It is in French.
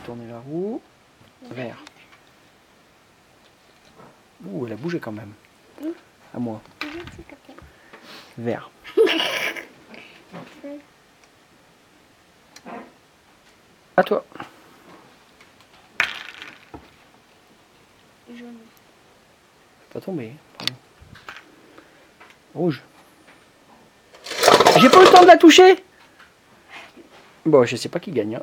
tourner la roue. Vert. Ouh, elle a bougé quand même. À moi. Vert. À toi. Jaune. Pas tombé. Rouge. J'ai pas le temps de la toucher. Bon, je sais pas qui gagne. Hein.